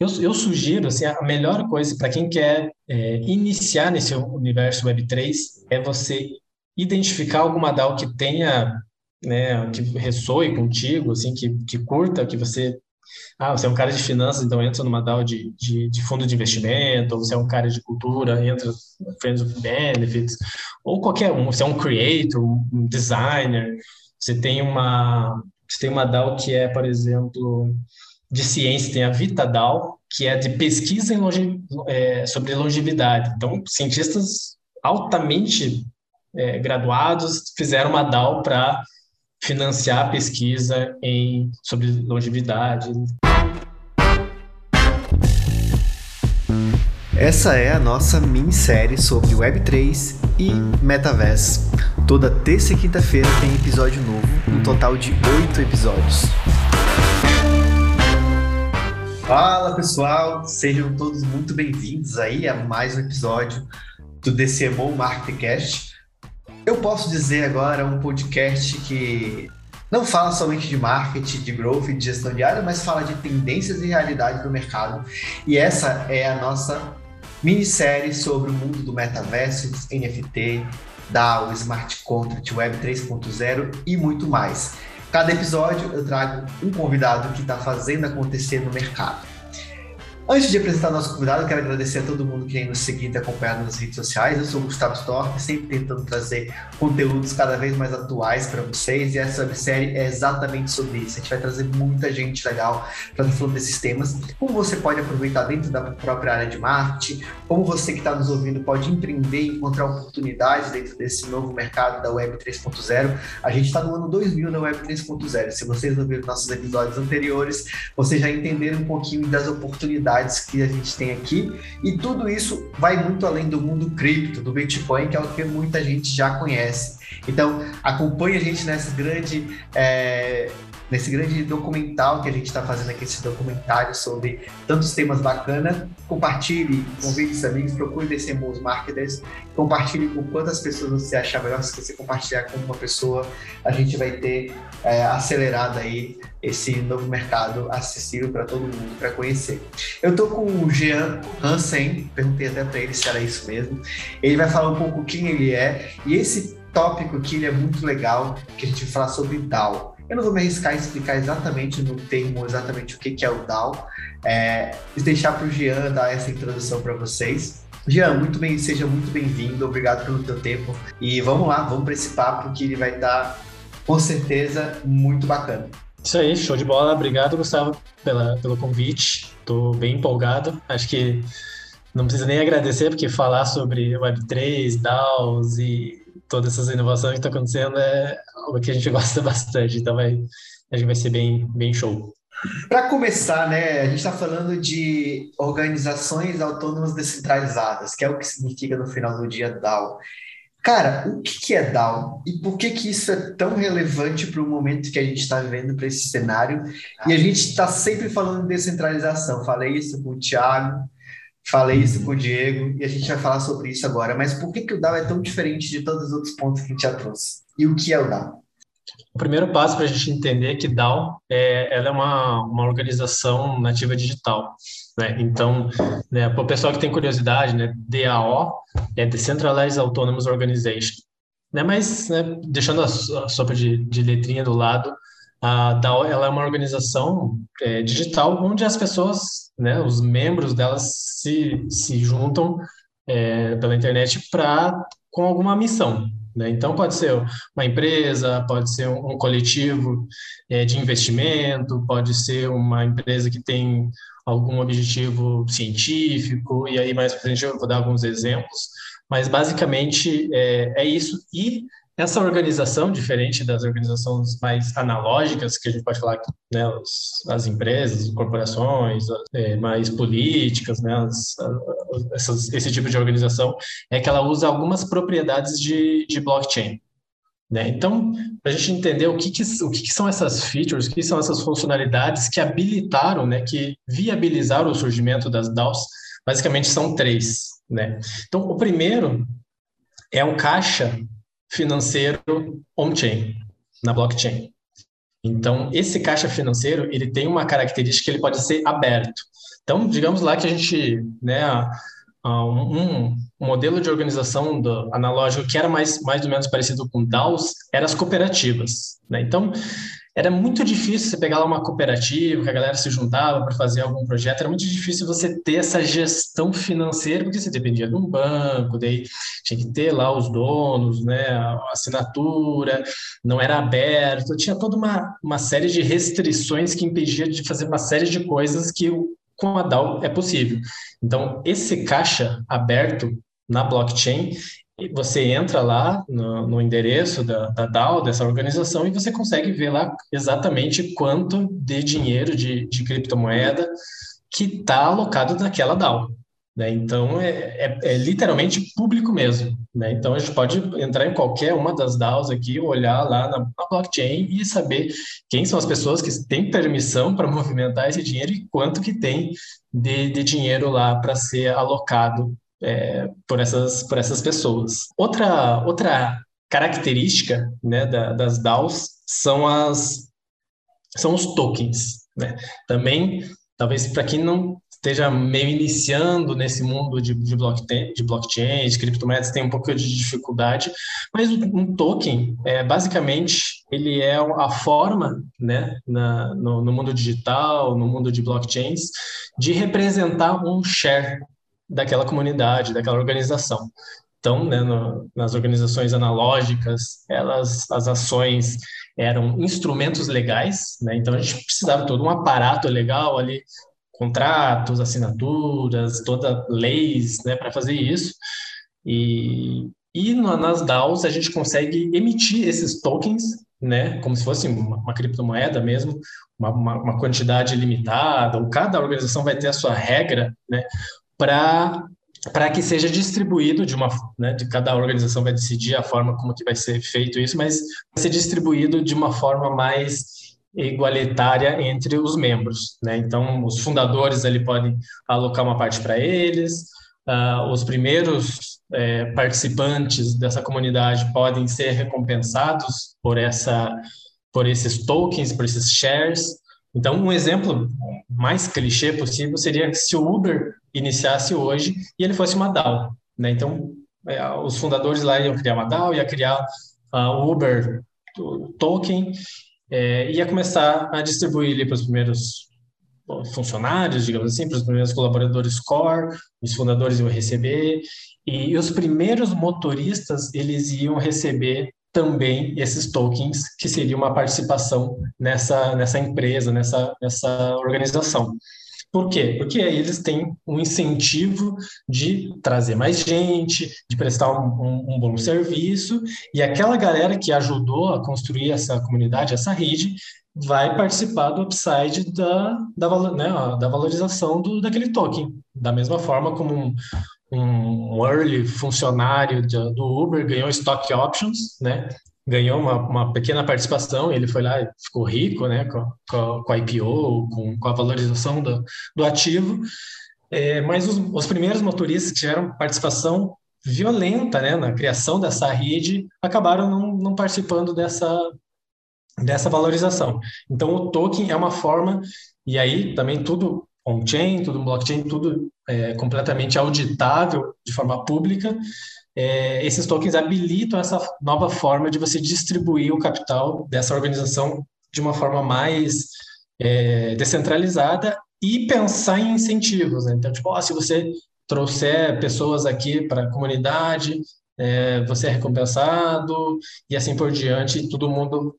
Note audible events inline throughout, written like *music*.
eu, eu sugiro, assim, a melhor coisa para quem quer é, iniciar nesse universo Web3 é você identificar alguma DAO que tenha, né, que ressoe contigo, assim, que, que curta, que você ah, você é um cara de finanças, então entra numa DAO de, de, de, fundo de investimento, ou você é um cara de cultura, entra Friends of Benefits, ou qualquer um, você é um creator, um designer, você tem uma, você tem uma DAO que é, por exemplo, de ciência, tem a VitaDAO, que é de pesquisa longe, é, sobre longevidade. Então, cientistas altamente é, graduados fizeram uma DAO para financiar a pesquisa em, sobre longevidade. Essa é a nossa minissérie sobre Web3 e Metaverse. Toda terça e quinta-feira tem episódio novo, um total de oito episódios. Fala pessoal, sejam todos muito bem-vindos aí a mais um episódio do DCMO Marketcast. Eu posso dizer agora um podcast que não fala somente de marketing, de growth e de gestão diária, mas fala de tendências e realidade do mercado. E essa é a nossa minissérie sobre o mundo do metaverso, NFT, DAO, Smart Contract, Web 3.0 e muito mais. Cada episódio eu trago um convidado que está fazendo acontecer no mercado. Antes de apresentar nosso convidado, quero agradecer a todo mundo que vem nos seguir e acompanhado nas redes sociais. Eu sou o Gustavo Stork, sempre tentando trazer conteúdos cada vez mais atuais para vocês. E essa websérie é exatamente sobre isso. A gente vai trazer muita gente legal para falar desses temas. Como você pode aproveitar dentro da própria área de marketing, como você que está nos ouvindo pode empreender e encontrar oportunidades dentro desse novo mercado da Web 3.0. A gente está no ano 2000 da Web 3.0. Se vocês ouviram nossos episódios anteriores, vocês já entenderam um pouquinho das oportunidades oportunidades que a gente tem aqui, e tudo isso vai muito além do mundo cripto, do Bitcoin, que é o que muita gente já conhece. Então, acompanhe a gente nessa grande é, nesse grande documental que a gente está fazendo aqui, esse documentário sobre tantos temas bacanas. Compartilhe, convide seus amigos, procure descer os marketers, compartilhe com quantas pessoas você achar melhor. Se você compartilhar com uma pessoa, a gente vai ter é, acelerado aí esse novo mercado acessível para todo mundo para conhecer. Eu estou com o Jean Hansen, perguntei até para ele se era isso mesmo. Ele vai falar um pouco quem ele é e esse tópico aqui é muito legal, que a gente vai falar sobre DAO. Eu não vou me arriscar a explicar exatamente no termo exatamente o que é o DAO, é, deixar para o Jean dar essa introdução para vocês. Jean, muito bem, seja muito bem-vindo, obrigado pelo teu tempo e vamos lá, vamos para esse papo que ele vai estar com certeza muito bacana. Isso aí, show de bola. Obrigado, Gustavo, pela, pelo convite. Estou bem empolgado. Acho que não precisa nem agradecer, porque falar sobre Web3, DAOs e todas essas inovações que estão acontecendo é algo que a gente *laughs* gosta bastante, então vai, acho que vai ser bem, bem show. Para começar, né, a gente está falando de organizações autônomas descentralizadas, que é o que significa no final do dia DAO. Cara, o que é DAO e por que que isso é tão relevante para o momento que a gente está vivendo para esse cenário? E a gente está sempre falando de descentralização. Falei isso com o Thiago, Falei isso com o Diego e a gente vai falar sobre isso agora. Mas por que, que o DAO é tão diferente de todos os outros pontos que a gente já trouxe? E o que é o DAO? O primeiro passo para a gente entender é que DAO é, ela é uma, uma organização nativa digital. Né? Então, né, para o pessoal que tem curiosidade, né, DAO é Decentralized Autonomous Organization. Né? Mas, né, deixando a, a sopa de, de letrinha do lado, a DAO ela é uma organização é, digital onde as pessoas, né, os membros delas se, se juntam é, pela internet para com alguma missão. Né? Então pode ser uma empresa, pode ser um, um coletivo é, de investimento, pode ser uma empresa que tem algum objetivo científico e aí mais para frente eu vou dar alguns exemplos. Mas basicamente é, é isso e essa organização, diferente das organizações mais analógicas, que a gente pode falar, né, as, as empresas, corporações, é, mais políticas, né, as, essas, esse tipo de organização, é que ela usa algumas propriedades de, de blockchain. Né? Então, para a gente entender o que, que o que, que, são essas features, o que são essas funcionalidades que habilitaram, né, que viabilizaram o surgimento das DAOs, basicamente são três. Né? Então, o primeiro é um caixa financeiro on-chain, na blockchain. Então, esse caixa financeiro, ele tem uma característica que ele pode ser aberto. Então, digamos lá que a gente, né, um, modelo de organização do, analógico que era mais, mais ou menos parecido com DAOs eram as cooperativas. Né? Então, era muito difícil você pegar lá uma cooperativa, que a galera se juntava para fazer algum projeto, era muito difícil você ter essa gestão financeira, porque você dependia de um banco, daí tinha que ter lá os donos, né, a assinatura, não era aberto, tinha toda uma, uma série de restrições que impedia de fazer uma série de coisas que com a DAO é possível. Então, esse caixa aberto na blockchain, você entra lá no, no endereço da, da, DAO, dessa organização, e você consegue ver lá exatamente quanto de dinheiro de, de criptomoeda que está alocado naquela DAO. Né? Então, é, é, é, literalmente público mesmo. Né? Então, a gente pode entrar em qualquer uma das DAOs aqui, olhar lá na, na blockchain e saber quem são as pessoas que têm permissão para *laughs* movimentar esse dinheiro e quanto que tem de, de dinheiro lá para ser alocado é, por, essas, por essas pessoas. Outra, outra característica né, da, das DAOs são, as, são os tokens. Né? Também, talvez para quem não esteja meio iniciando nesse mundo de, de, blockchain, de blockchain, de criptomoedas, tem um pouco de dificuldade, mas um token, é, basicamente, ele é a forma, né, na, no, no mundo digital, no mundo de blockchains, de representar um share daquela comunidade, daquela organização. Então, né, no, nas organizações analógicas, elas, as ações eram instrumentos legais, né? Então a gente precisava todo um aparato legal ali contratos, assinaturas, toda leis, né, para fazer isso. E, e nas DAOs a gente consegue emitir esses tokens, né, como se fosse uma, uma criptomoeda mesmo, uma, uma, uma, quantidade limitada, ou cada organização vai ter a sua regra, né, para para que seja distribuído de uma, né, de cada organização vai decidir a forma como que vai ser feito isso, mas vai ser distribuído de uma forma mais igualitária entre os membros. Né? Então, os fundadores ali podem alocar uma parte para eles, uh, os primeiros é, participantes dessa comunidade podem ser recompensados por essa por esses tokens, por esses shares. Então, um exemplo mais clichê possível seria se o Uber iniciasse hoje e ele fosse uma DAO. Né? Então, é, os fundadores lá iam criar uma DAO, ia criar o uh, Uber token é, ia começar a distribuir para os primeiros funcionários, digamos assim, para os primeiros colaboradores core, os fundadores iam receber, e os primeiros motoristas, eles iam receber também esses tokens, que seria uma participação nessa, nessa empresa, nessa, nessa organização. Por quê? Porque aí eles têm um incentivo de trazer mais gente, de prestar um, um, um, bom serviço, e aquela galera que ajudou a construir essa comunidade, essa rede, vai participar do upside da, da, né, da valorização do, daquele token. Da mesma forma como um, um early funcionário do Uber ganhou stock options, né? Ganhou uma, uma pequena participação, ele foi lá e ficou rico, né, com, com, com a IPO, com, com a valorização do, do ativo, é, mas os, os primeiros motoristas que tiveram participação violenta, né, na criação dessa rede, acabaram não, não participando dessa, dessa valorização. Então, o token é uma forma, e aí também tudo on-chain, tudo blockchain, tudo é, completamente auditável de forma pública, é, esses tokens habilitam essa nova forma de você distribuir o capital dessa organização de uma forma mais é, descentralizada e pensar em incentivos. Né? Então, tipo, ó, se você trouxer pessoas aqui para a comunidade, é, você é recompensado e assim por diante, todo mundo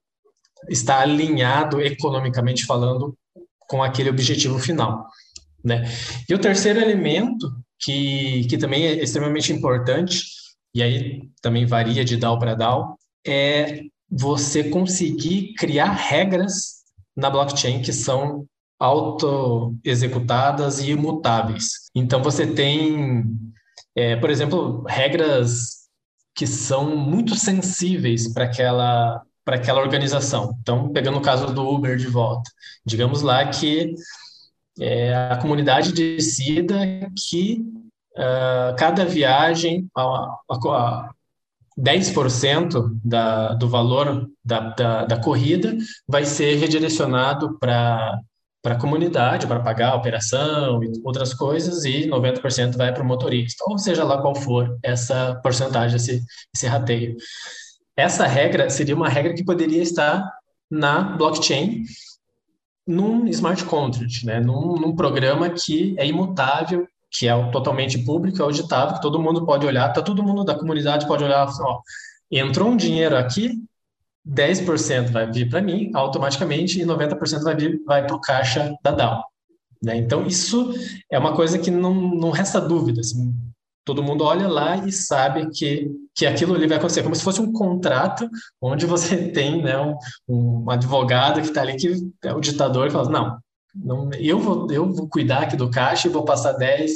está alinhado economicamente falando com aquele objetivo final. Né? E o terceiro elemento, que, que também é extremamente importante, e aí também varia de DAO para DAO, é você conseguir criar regras na blockchain que são auto-executadas e imutáveis. Então, você tem, é, por exemplo, regras que são muito sensíveis para aquela, para aquela organização. Então, pegando o caso do Uber de volta, digamos lá que é, a comunidade decida que uh, cada viagem, a, a, a 10% da, do valor da, da, da, corrida vai ser redirecionado para para a comunidade, para pagar a operação e outras coisas, e 90% vai para o motorista, ou seja lá qual for essa porcentagem, esse, esse rateio. Essa regra seria uma regra que poderia estar na blockchain, num smart contract, né? num, num programa que é imutável, que é totalmente público, é auditável, que todo mundo pode olhar, tá todo mundo da comunidade pode olhar, ó, entrou um dinheiro aqui, 10% vai vir para mim automaticamente e 90% vai vir vai para o caixa da DAO. Né? Então, isso é uma coisa que não, não resta dúvida. Assim, todo mundo olha lá e sabe que, que aquilo ali vai acontecer, como se fosse um contrato onde você *laughs* tem né, um, um advogado que está ali, que é o ditador, e fala: não, não eu, vou, eu vou cuidar aqui do caixa e vou passar 10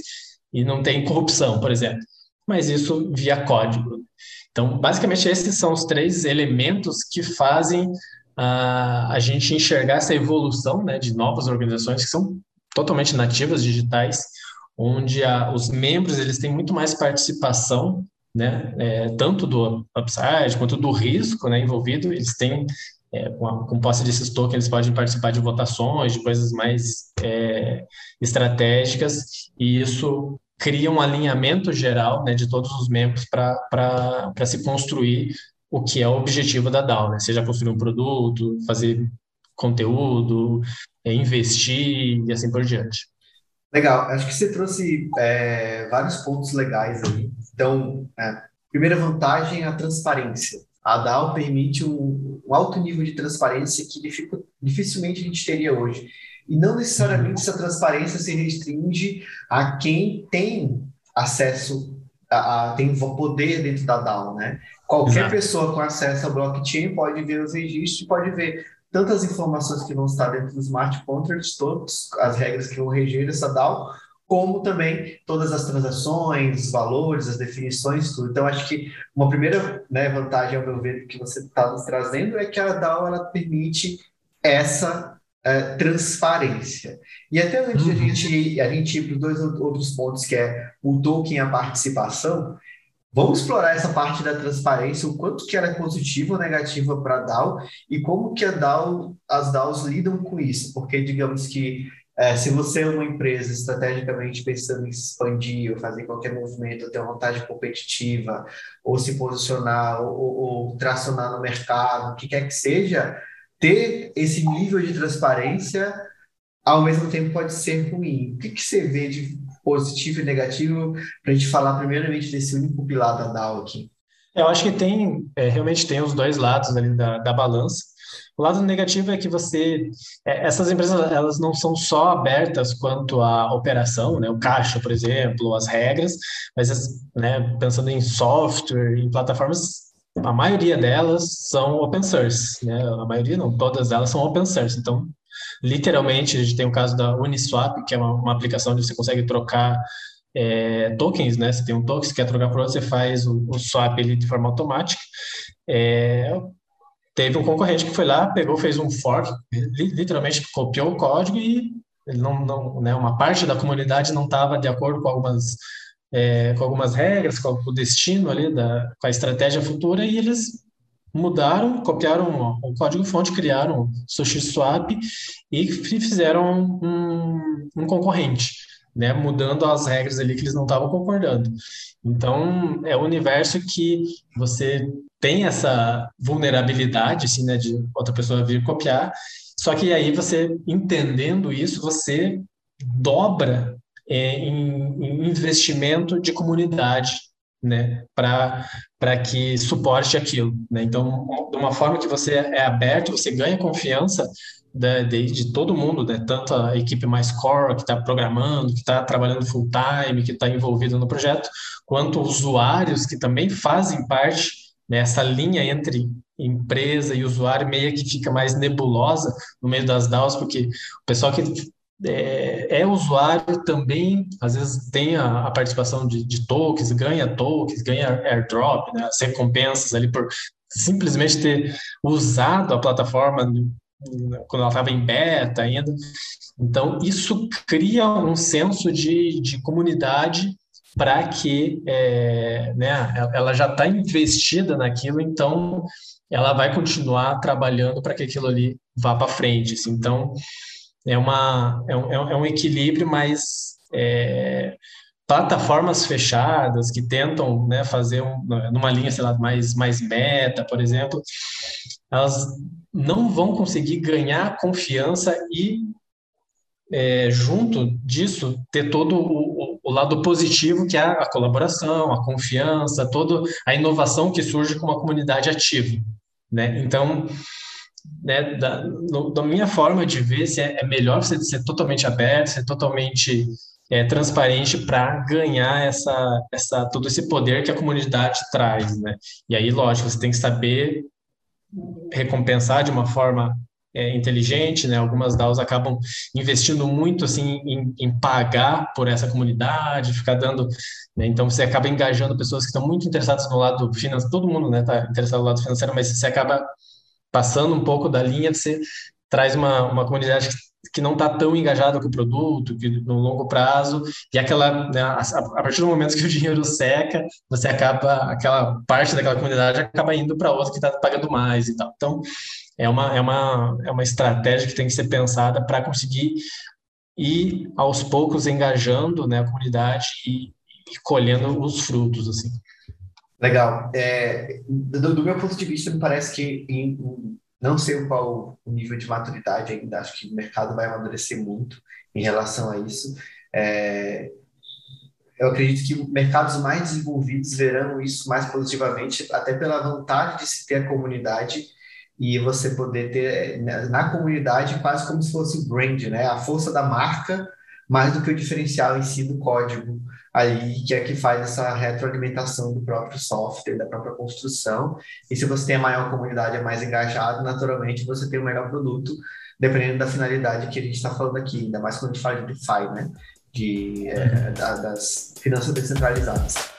e não tem corrupção, por exemplo. Mas isso via código. Então, basicamente, esses são os três elementos que fazem a, a gente enxergar essa evolução né, de novas organizações que são totalmente nativas, digitais, onde a, os membros eles têm muito mais participação, né, é, tanto do upside quanto do risco né, envolvido, eles têm é, com, a, com posse desses tokens, eles podem participar de votações, de coisas mais é, estratégicas, e isso cria um alinhamento geral né, de todos os membros para se construir o que é o objetivo da DAO, né? seja construir um produto, fazer conteúdo, é, investir e assim por diante. Legal, acho que você trouxe é, vários pontos legais aí. Então, é, primeira vantagem é a transparência. A DAO permite um, um alto nível de transparência que dificilmente a gente teria hoje. E não necessariamente essa transparência se restringe a quem tem acesso, a, a tem poder dentro da DAO, né? Qualquer Exato. pessoa com acesso ao blockchain pode ver os registros, pode ver tantas informações que vão estar dentro dos smart contracts, todas as regras que vão reger essa DAO, como também todas as transações, os valores, as definições, tudo. Então, acho que uma primeira né, vantagem, ao meu ver, que você está nos trazendo é que a DAO ela permite essa uh, transparência. E até antes uhum. a gente, a gente ir para os dois outros pontos, que é o token e a participação, vamos explorar essa parte da transparência, o quanto que ela é positiva ou negativa para a DAO e como que a DAO, as DAOs lidam com isso, porque digamos que é, se você é uma empresa estrategicamente pensando em expandir ou fazer qualquer movimento, ter uma vantagem competitiva, ou se posicionar, ou, ou, ou tracionar no mercado, o que quer que seja, ter esse nível de transparência ao mesmo tempo pode ser ruim. O que, que você vê de positivo e negativo para a gente falar primeiramente desse único pilar da DAO aqui? Eu acho que tem, é, realmente tem os dois lados ali da, da balança. O lado negativo é que você, é, essas empresas, elas não são só abertas quanto à operação, né, o caixa, por exemplo, as regras, mas né, pensando em software, em plataformas, a maioria delas são open source, né? A maioria não, todas elas são open source. Então, literalmente, a gente tem o caso da Uniswap, que é uma, uma aplicação onde você consegue trocar é, tokens, né? Você tem um token, você quer trocar por outro, você faz o, o swap ali de forma automática. É, teve um concorrente que foi lá, pegou, fez um fork, literalmente copiou o código e não, não, né, uma parte da comunidade não estava de acordo com algumas é, com algumas regras, com o destino ali, da, com a estratégia futura, e eles mudaram, copiaram o código-fonte, criaram o SushiSwap e fizeram um, um concorrente, né, mudando as regras ali que eles não estavam concordando. Então, é um universo que você tem essa vulnerabilidade, assim, né, de outra pessoa vir copiar, só que aí você, entendendo isso, você dobra é, em, em investimento de comunidade, né, para que suporte aquilo. Né? Então, de uma forma que você é aberto, você ganha confiança de, de, de todo mundo, né? tanto a equipe mais core, que está programando, que está trabalhando full time, que está envolvido no projeto, quanto usuários que também fazem parte nessa né? linha entre empresa e usuário meio que fica mais nebulosa no meio das DAOs, porque o pessoal que é, é, usuário também, às vezes tem a, a participação de, de, tokens, ganha tokens, ganha airdrop, né, as recompensas ali por simplesmente ter usado a plataforma quando ela estava em beta ainda. Então, isso cria um senso de, de comunidade para que é, né, ela já está investida naquilo, então ela vai continuar trabalhando para que aquilo ali vá para frente. Assim. Então, é, uma, é, um, é um equilíbrio, mas é, plataformas fechadas que tentam né, fazer um, numa linha, sei lá, mais, mais meta, por exemplo, elas não vão conseguir ganhar confiança e, é, junto disso, ter todo o, o, lado positivo, que é a colaboração, a confiança, toda a inovação que surge com uma comunidade ativa. Né? Então, né, da, no, da minha forma de ver, se é, é melhor você ser totalmente aberto, ser totalmente é, transparente para ganhar essa, essa, todo esse poder que a comunidade traz, né? E aí, lógico, você tem que saber recompensar de uma forma é, inteligente, né? Algumas DAOs acabam investindo muito assim em, em pagar por essa comunidade, ficar dando, né? então você acaba engajando pessoas que estão muito interessadas no lado financeiro, todo mundo, né, está interessado no lado financeiro, mas você acaba passando um pouco da linha, você traz uma, uma comunidade que que não está tão engajada com o produto, que no longo prazo, e aquela, né, a, a, partir do momento que o *laughs* dinheiro seca, você acaba, aquela parte daquela comunidade acaba indo para outra que está pagando mais e tal. Então, é uma, é uma, é uma estratégia que tem que ser pensada para conseguir ir aos poucos engajando né, a comunidade e, e colhendo os frutos, assim. Legal. É, do, do, meu ponto de vista, me parece que em, não sei qual o nível de maturidade ainda, acho que o mercado vai amadurecer muito em relação a isso. É, eu acredito que mercados mais desenvolvidos verão isso mais positivamente, até pela vontade de se ter a comunidade e você poder ter na comunidade quase como se fosse o brand, né? A força da marca mais do que o diferencial em si do código aí que é que faz essa retroalimentação do próprio software, da própria construção. E se você tem a maior comunidade, é mais engajado, naturalmente você tem o melhor produto, dependendo da finalidade que a gente está falando aqui, ainda mais quando a gente fala de DeFi, né? De, é, das finanças descentralizadas.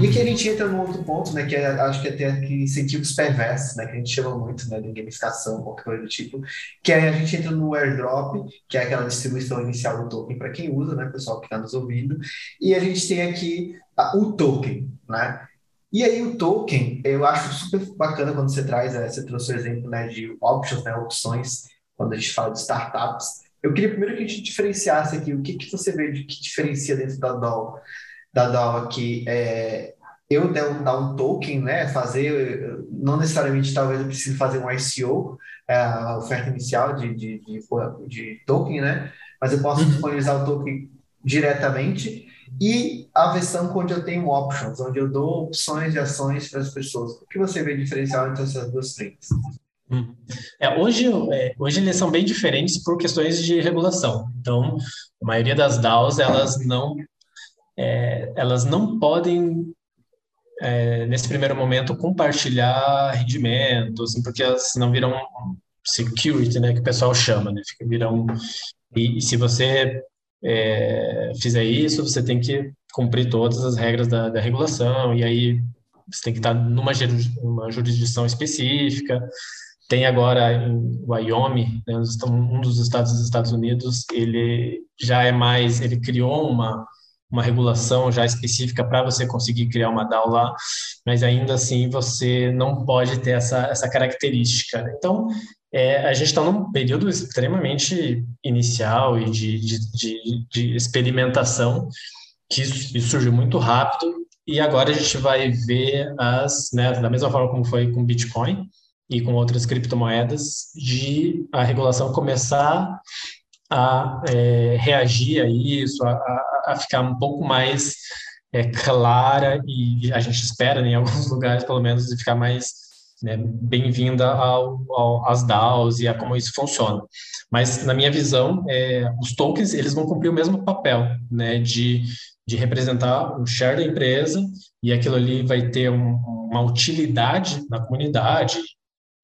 E aqui a gente entra num outro ponto, né, que é, acho que é ter incentivos perversos, né, que a gente chama muito, né, de gamificação, qualquer coisa do tipo, que aí a gente entra no airdrop, que é aquela distribuição inicial do token para quem usa, né, pessoal que está nos ouvindo, e a gente tem aqui a, o token, né, e aí o token, eu acho super bacana quando você traz, né, você trouxe o exemplo, né, de options, né, opções, quando a gente fala de startups. Eu queria primeiro que a gente diferenciasse aqui, o que, que você vê de que diferencia dentro da DOL da DAO aqui é eu dar um token, né, fazer, não necessariamente talvez eu precise fazer um ICO, é, a oferta inicial de, de, de, de, token, né, mas eu posso uhum. disponibilizar o token diretamente e a versão onde eu tenho options, onde eu dou opções de ações para as pessoas. O que você vê diferencial entre essas duas frentes? Uhum. É, hoje, é, hoje eles são bem diferentes por questões de regulação. Então, a maioria das DAOs, elas não é, elas não podem, é, nesse primeiro momento, compartilhar rendimentos, assim, porque elas não viram security, né, que o pessoal chama, né, viram, e, e se você é, fizer isso, você tem que cumprir todas as regras da, da regulação, e aí você tem que estar numa jurisdição específica, tem agora em Wyoming, né, um dos estados dos Estados Unidos, ele já é mais, ele criou uma uma regulação já específica para você conseguir criar uma DAO lá, mas ainda assim você não pode ter essa, essa característica. Então, é, a gente está num período extremamente inicial e de, de, de, de experimentação, que isso, isso surgiu muito rápido, e agora a gente vai ver as, né, da mesma forma como foi com Bitcoin e com outras criptomoedas, de a regulação começar a é, reagir a isso, a, a, a, ficar um pouco mais é, clara e a gente espera, né, em alguns lugares, pelo menos, de ficar mais né, bem-vinda ao, ao, às DAOs e a como isso funciona. Mas, na minha visão, é, os tokens eles vão cumprir o mesmo papel né, de, de representar o share da empresa e aquilo ali vai ter um, uma utilidade na comunidade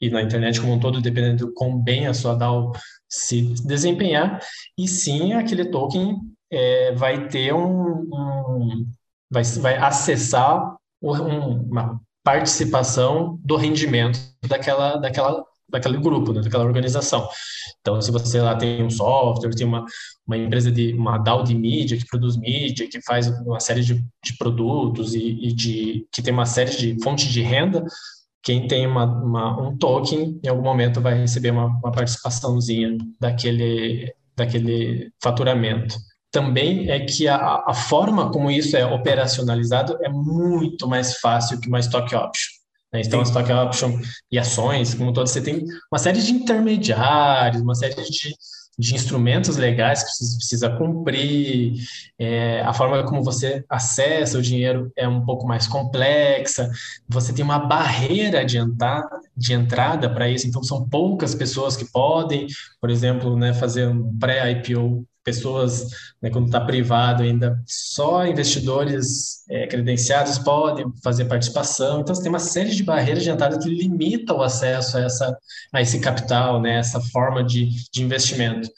e na internet como um todo, dependendo do quão bem a sua DAO se desempenhar, e sim aquele token é, vai ter um, um vai, vai acessar um, uma participação do rendimento daquela, daquela daquele grupo, né, daquela organização. Então, se você lá tem um software, tem uma, uma empresa de uma DAO de mídia que produz mídia, que faz uma série de, de produtos e, e, de que tem uma série de fontes de renda, quem tem uma, uma, um token em algum momento vai receber uma, uma participaçãozinha daquele daquele faturamento também é que a, a, forma como isso é operacionalizado é muito mais fácil que uma stock option. Né? Então, a stock option e ações, como todos, você tem uma série de intermediários, uma série de, de instrumentos legais que você precisa cumprir, é, a forma como você acessa o dinheiro é um pouco mais complexa, você tem uma barreira de, de entrada para isso, então são poucas pessoas que podem, por exemplo, né, fazer um pré-IPO pessoas, né, quando está privado ainda, só investidores é, credenciados podem fazer participação. Então, você tem uma série de barreiras de entrada que limitam o acesso a, essa, a esse capital, né, essa forma de, de investimento.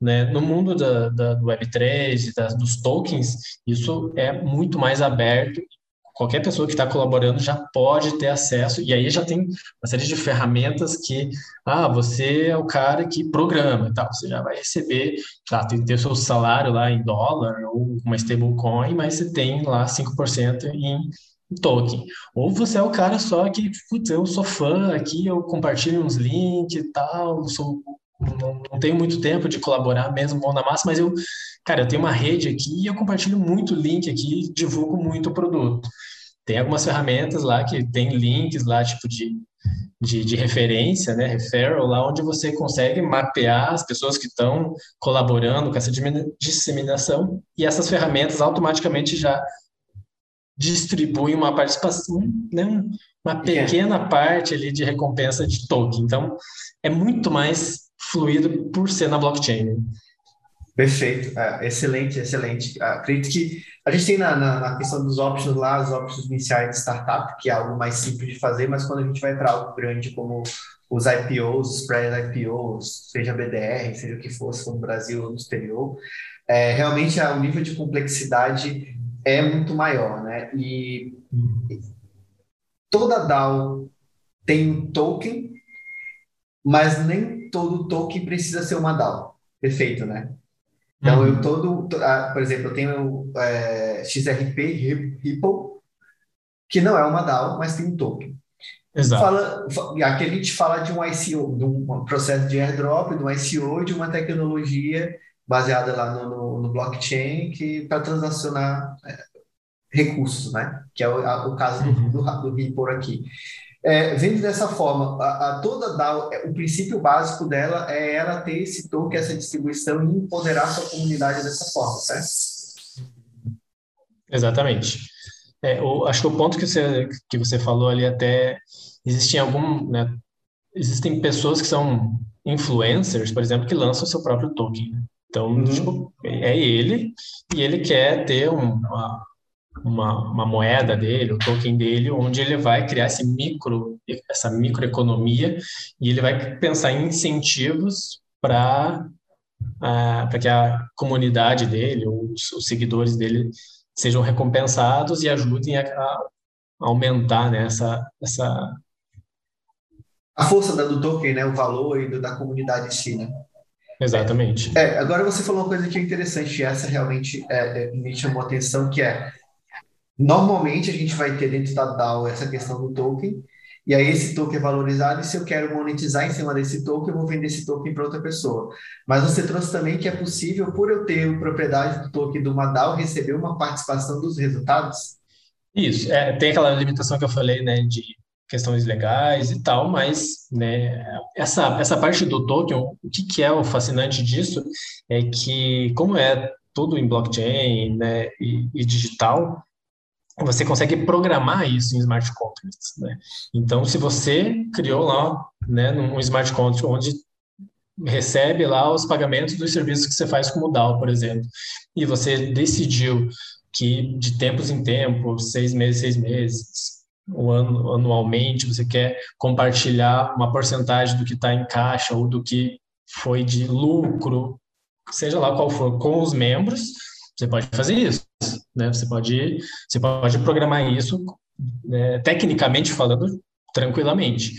Né? No mundo da, da, do Web3 e das, dos tokens, isso é muito mais aberto qualquer pessoa que está colaborando já pode ter acesso, e aí já tem uma série de ferramentas que, ah, você é o cara que programa e tal, você já vai receber, tá, tem que ter o seu salário lá em dólar ou uma stablecoin, mas você tem lá 5% em token. Ou você é o cara só que, putz, eu sou fã aqui, eu compartilho uns links e tal, sou não, não, tenho muito tempo de colaborar mesmo mão na massa, mas eu, cara, eu tenho uma rede aqui e eu compartilho muito link aqui, divulgo muito o produto. Tem algumas ferramentas lá que tem links lá, tipo de, de, de referência, né, referral, lá onde você consegue mapear as pessoas que estão colaborando com essa disseminação e essas ferramentas automaticamente já distribuem uma participação, né, uma pequena parte ali de recompensa de token. Então, é muito mais fluido por ser na blockchain. Perfeito, é, excelente, excelente. Ah, acredito que a gente tem na, na, na, questão dos options lá, os options iniciais de startup, que é algo mais simples de fazer, mas quando a gente vai para algo grande como os IPOs, os pré-IPOs, seja BDR, seja o que fosse no Brasil ou no exterior, é, realmente o nível de complexidade é muito maior, né? E toda DAO tem um token, mas nem todo token precisa ser uma DAO. Perfeito, né? Então, uhum. eu todo, ah, por exemplo, eu tenho é, XRP Ripple, que não é uma DAO, mas tem um token. Exato. Fala, aqui a gente fala de um ICO, de um processo de airdrop, de um ICO, de uma tecnologia baseada lá no, no, no blockchain que para transacionar é, recursos, né? Que é o, a, o caso do, uhum. do, do Ripple aqui. É, vendo dessa forma, a, a, toda DAO, é, o princípio básico dela é ela ter esse token, essa distribuição e empoderar sua comunidade dessa forma, certo? Exatamente. É, o, acho que o ponto que você, que você falou ali até existem algum, né, existem pessoas que são influencers, por exemplo, que lançam o seu próprio token. Então, uhum. tipo, é ele e ele quer ter um, uma, uma, uma moeda dele, o token dele, onde ele vai criar esse micro, essa microeconomia e ele vai pensar em incentivos para uh, ah, para que a comunidade dele, os, os, seguidores dele, sejam recompensados e ajudem a, a aumentar né, essa, essa... A força do token, né, o valor e da comunidade em si, né? Exatamente. É, agora você falou uma coisa que é interessante, e essa realmente é, é, me chamou a atenção, que é Normalmente a gente vai ter dentro da DAO essa questão do token, e aí esse token é valorizado, e se eu quero monetizar em cima desse token, eu vou vender esse token para outra pessoa. Mas você trouxe também que é possível, por eu ter propriedade do token do DAO, receber uma participação dos resultados? Isso, é, tem aquela limitação que eu falei, né, de questões legais e tal, mas né, essa, essa parte do token, o que, que é o fascinante disso é que, como é tudo em blockchain né, e, e digital, você consegue programar isso em smart contracts, né? Então, se você criou lá, né, um smart contract onde recebe lá os pagamentos dos serviços que você faz como DAO, por exemplo, e você decidiu que de tempos em tempos, seis meses, seis meses, um ano, anualmente, você quer compartilhar uma porcentagem do que está em caixa ou do que foi de lucro, seja lá qual for, com os membros, você pode fazer isso, né? Você pode, você pode programar isso, né, tecnicamente falando, tranquilamente.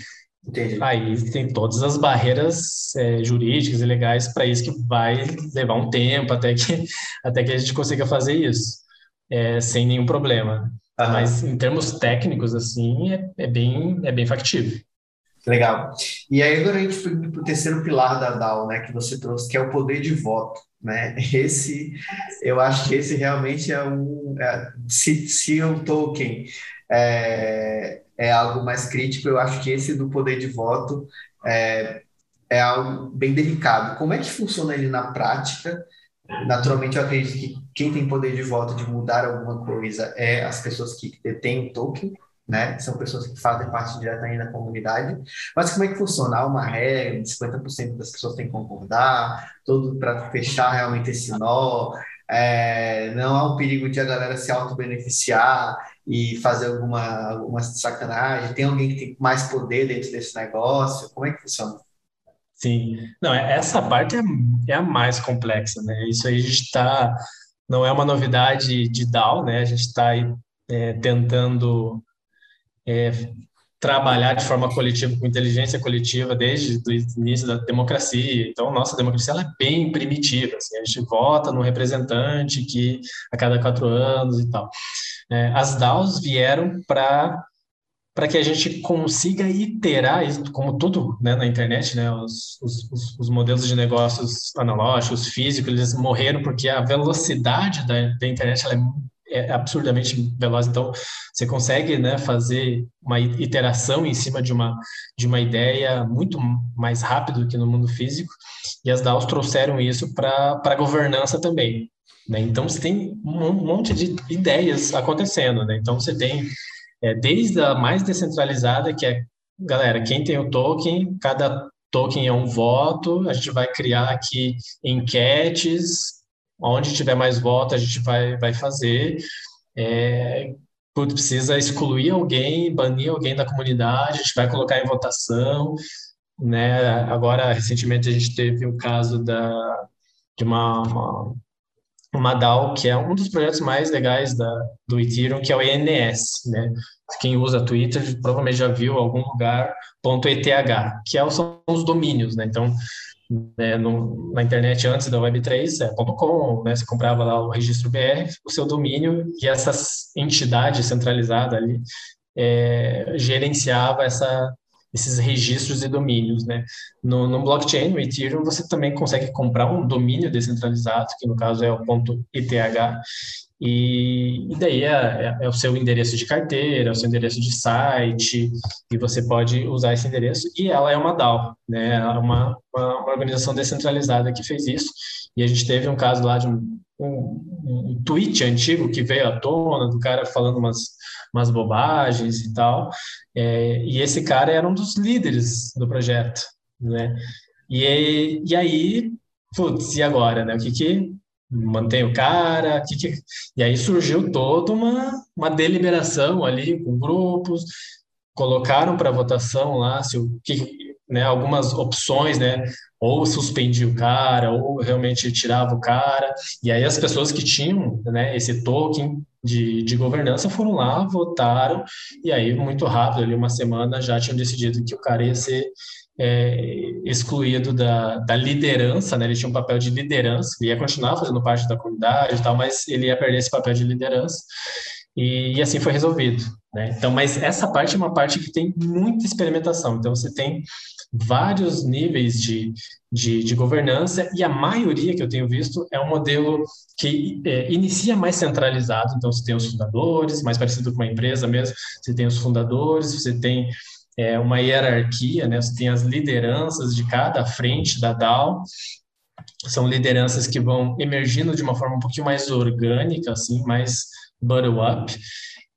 Entendi. Aí tem todas as barreiras é, jurídicas e legais para isso que vai levar um tempo até que, *laughs* até que a gente consiga fazer isso, é, sem nenhum problema. Aham. Mas em termos técnicos, assim, é, é, bem, é bem factível. Legal. E aí agora a gente foi para o terceiro pilar da DAO, né, que você trouxe, que é o poder de voto, né? *laughs* Esse, eu acho que esse realmente é um, é, se, se um token é, é algo mais crítico, eu acho que esse do poder de voto é, é algo bem delicado. Como é que funciona ele na prática? Naturalmente, eu acredito que quem tem poder de voto de mudar alguma coisa é as pessoas que detêm o token, né? São pessoas que fazem parte direta ainda da comunidade. Mas como é que funciona? Há uma regra, 50% das pessoas têm que concordar, tudo para fechar realmente esse nó. É, não há um perigo de a galera se auto-beneficiar e fazer alguma, alguma sacanagem? Tem alguém que tem mais poder dentro desse negócio? Como é que funciona? Sim, não, é, essa parte é, é a mais complexa, né? Isso aí a gente está, não é uma novidade de DAO, né? A gente está é, tentando é, trabalhar de forma coletiva, com inteligência coletiva, desde o início da democracia. Então, nossa democracia ela é bem primitiva. Assim, a gente vota no representante que a cada quatro anos e tal. É, as DAOs vieram para para que a gente consiga iterar como tudo né, na internet, né, os, os, os, modelos de negócios analógicos, físicos, eles morreram porque a velocidade da, da internet é é absurdamente veloz. Então, você consegue né, fazer uma iteração em cima de uma, de uma ideia muito mais rápido que no mundo físico. E as DAOs trouxeram isso para a governança também. Né? Então, você tem um monte de ideias acontecendo. Né? Então, você tem é, desde a mais descentralizada, que é, galera, quem tem o token, cada token é um voto, a gente vai criar aqui enquetes onde tiver mais votos, a gente vai, vai fazer. É, precisa excluir alguém, banir alguém da comunidade, a gente vai colocar em votação. Né? Agora, recentemente, a gente teve o caso da, de uma, uma, uma DAO, que é um dos projetos mais legais da, do Ethereum, que é o ENS. Né? Quem usa Twitter provavelmente já viu algum lugar .eth, que é, são os domínios. Né? Então, né, no, na internet antes da Web3, é .com, né, você comprava lá o registro BR, o seu domínio, e essa entidade centralizada ali é, gerenciava essa, esses registros e domínios, né? No, no, blockchain, no Ethereum, você também consegue comprar um domínio descentralizado, que no caso é o ponto .eth, e, e daí é, é, é, o seu endereço de carteira, é o seu endereço de site, e você pode usar esse endereço, e ela é uma DAO, né? É uma, uma, uma organização descentralizada que fez isso, e a gente teve um caso lá de um, um, um tweet antigo que veio à tona, do cara falando umas, umas bobagens e tal, é, e esse cara era um dos líderes do projeto, né? E, e aí, putz, e agora, né? O que que mantém o cara, que que... e aí surgiu toda uma, uma deliberação ali com grupos, colocaram para votação lá se o que, né, algumas opções, né, ou suspendia o cara, ou realmente tirava o cara, e aí as pessoas que tinham, né, esse token de, de governança foram lá, votaram, e aí muito rápido, ali uma semana, já tinham decidido que o cara ia ser é, excluído da, da liderança, né? Ele tinha um papel de liderança, ele ia continuar fazendo parte da comunidade e tal, mas ele ia perder esse papel de liderança. E, e, assim foi resolvido, né? Então, mas essa parte é uma parte que tem muita experimentação. Então, você tem vários níveis de, de, de governança e a maioria que eu tenho visto é um modelo que é, inicia mais centralizado. Então, você tem os fundadores, mais parecido com uma empresa mesmo. Você tem os fundadores, você tem é, uma hierarquia, né? Você tem as lideranças de cada frente da DAO, são lideranças que vão emergindo de uma forma um pouquinho mais orgânica, assim, mais bottom-up,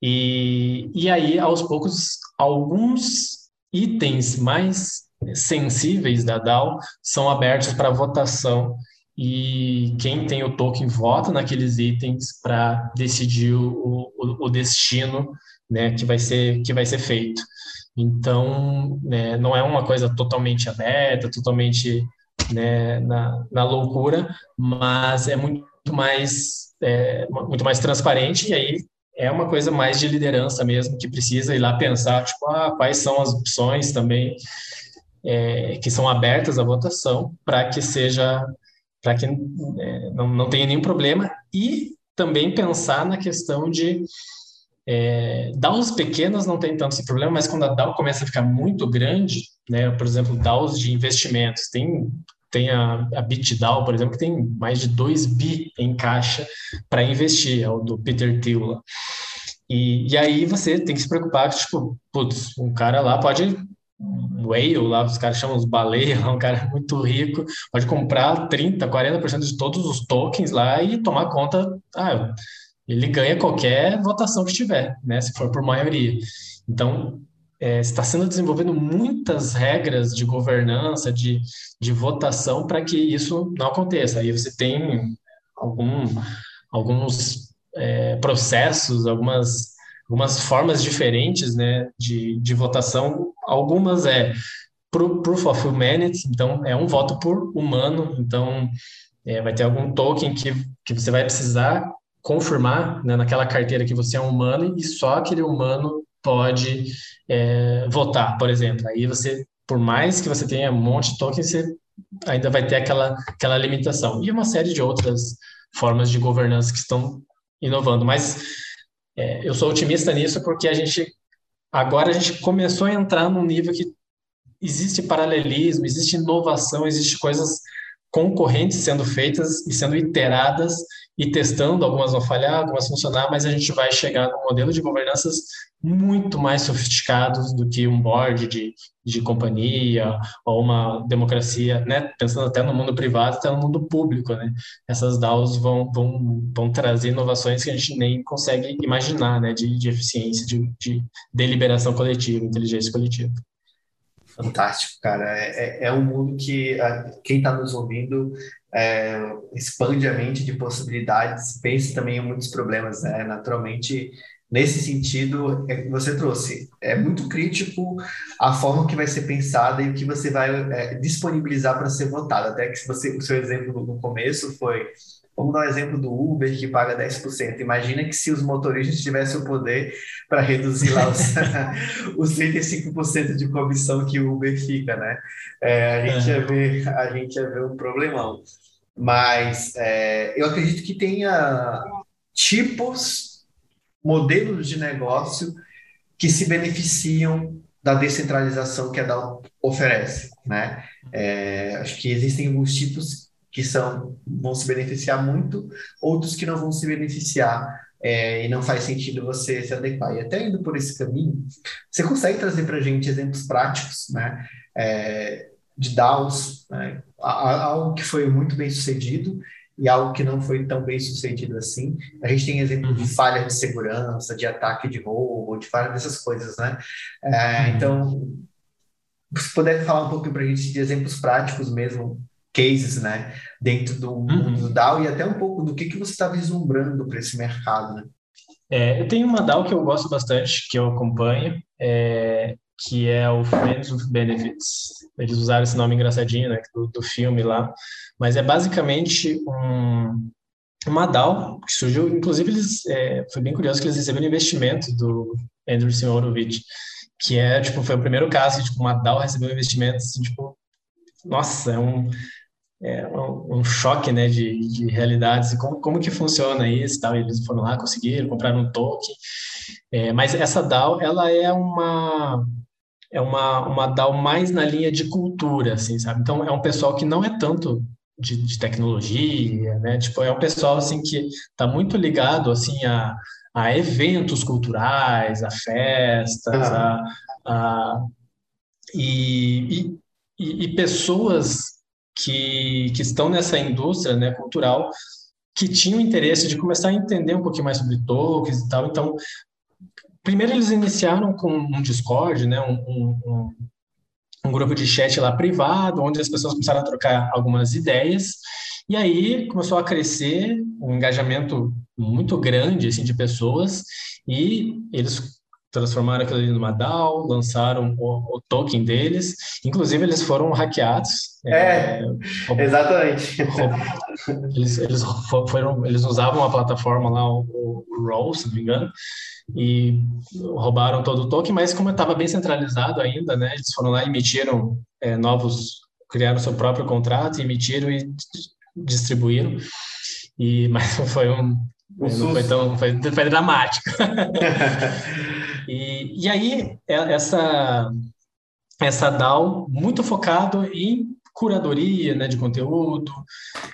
e, e aí, aos poucos, alguns itens mais sensíveis da DAO são abertos para votação e quem tem o token vota naqueles itens para decidir o, o, o, destino né, que, vai ser, que vai ser feito. Então, né, não é uma coisa totalmente aberta, totalmente né, na, na loucura, mas é muito mais, é, muito mais transparente e aí é uma coisa mais de liderança mesmo, que precisa ir lá pensar, tipo, ah, quais são as opções também é, que são abertas à votação para que seja, para que é, não, não tenha nenhum problema e também pensar na questão de é, DAOs pequenas não tem tanto esse problema, mas quando a DAO começa a ficar muito grande, né, por exemplo, DAOs de investimentos, tem, tem a, a BitDAO, por exemplo, que tem mais de 2 bi em caixa para investir, é o do Peter Thiel. E, e aí você tem que se preocupar, tipo, putz, um cara lá pode whale lá, os caras chamam os baleias, *laughs* um cara muito rico, pode comprar 30, 40% de todos os tokens lá e tomar conta, ah, ele ganha qualquer votação que tiver, né, se for por maioria. Então, é, está sendo desenvolvendo muitas regras de governança, de, de votação, para que isso não aconteça. Aí você tem algum, alguns é, processos, algumas, algumas formas diferentes né, de, de votação. Algumas é proof of humanity, então é um voto por humano, então é, vai ter algum token que, que você vai precisar confirmar né, naquela carteira que você é um humano e só aquele humano pode é, votar, por exemplo. Aí você, por mais que você tenha um monte de tokens, você ainda vai ter aquela, aquela limitação. E uma série de outras formas de governança que estão inovando. Mas é, eu sou otimista nisso porque a gente agora a gente começou a entrar num nível que existe paralelismo, existe inovação, existe coisas concorrentes sendo feitas e sendo iteradas e testando, algumas vão falhar, algumas funcionar, mas a gente vai chegar num modelo de governanças muito mais sofisticados do que um board de, de companhia ou uma democracia, né? Pensando até no mundo privado, até no mundo público, né? Essas DAOs vão, vão, vão trazer inovações que a gente nem consegue imaginar, né? De, de eficiência, de, de deliberação coletiva, inteligência coletiva. Fantástico, cara. É, é, é um mundo que a, quem está nos ouvindo é, expande a mente de possibilidades, pensa também em muitos problemas, né? Naturalmente, nesse sentido, é você trouxe, é muito crítico a forma que vai ser pensada e o que você vai é, disponibilizar para ser votado. Até que você, o seu exemplo no começo foi Vamos dar o um exemplo do Uber, que paga 10%. Imagina que se os motoristas tivessem o poder para reduzir lá os, *laughs* os 35% de comissão que o Uber fica, né? É, a, gente ia ver, a gente ia ver um problemão. Mas é, eu acredito que tenha tipos, modelos de negócio que se beneficiam da descentralização que a DAO oferece, né? É, acho que existem alguns tipos que são vão se beneficiar muito, outros que não vão se beneficiar é, e não faz sentido você se adequar. E até indo por esse caminho, você consegue trazer para a gente exemplos práticos, né, é, de DAOs, né, algo que foi muito bem sucedido e algo que não foi tão bem sucedido assim. A gente tem exemplo de uhum. falha de segurança, de ataque de roubo, de falha dessas coisas, né? É, uhum. então, se puder falar um pouco para a gente de exemplos práticos mesmo cases, né, dentro do uhum. mundo uhum. DAO e até um pouco do que, que você está vislumbrando para esse mercado, né? É, eu tenho uma DAO que eu gosto bastante, que eu acompanho, é, que é o Friends with Benefits. Eles usaram esse nome engraçadinho, né, do, do filme lá, mas é basicamente um, uma DAO que surgiu, inclusive eles, é, foi bem curioso que eles receberam investimento do Andrew Simorovich, que é, tipo, foi o primeiro caso que, tipo, uma DAO recebeu investimento, assim, tipo, nossa, é um, é, um, um, choque né, de, de realidades como, como que funciona isso tal. Eles foram lá, conseguiram, compraram um token. É, mas essa DAO, ela é uma é uma, uma DAO mais na linha de cultura, assim, sabe? Então, é um pessoal que não é tanto de, de tecnologia, né? Tipo, é um pessoal, assim, que está muito ligado, assim, a, a eventos culturais, a festas, ah. a, a e, e, e pessoas que, que estão nessa indústria né, cultural que tinham interesse de começar a entender um pouquinho mais sobre tokens e tal. Então, primeiro eles iniciaram com um Discord, né, um, um, um, grupo de chat lá privado, onde as pessoas começaram a trocar algumas ideias, e aí começou a crescer um engajamento muito grande assim, de pessoas, e eles transformaram aquilo ali numa DAO, lançaram o, o token deles, inclusive eles foram hackeados. É, é *laughs* exatamente. *laughs* eles, eles, foram, eles usavam a plataforma lá, o, o Roll, se não me engano, e roubaram todo o token, mas como estava bem centralizado ainda, né, eles foram lá e emitiram é, novos, criaram seu próprio contrato, emitiram e distribuíram. E, *laughs* mas foi um, um não foi tão foi, foi dramático. E, e aí é, essa essa DAO muito focado em curadoria né, de conteúdo.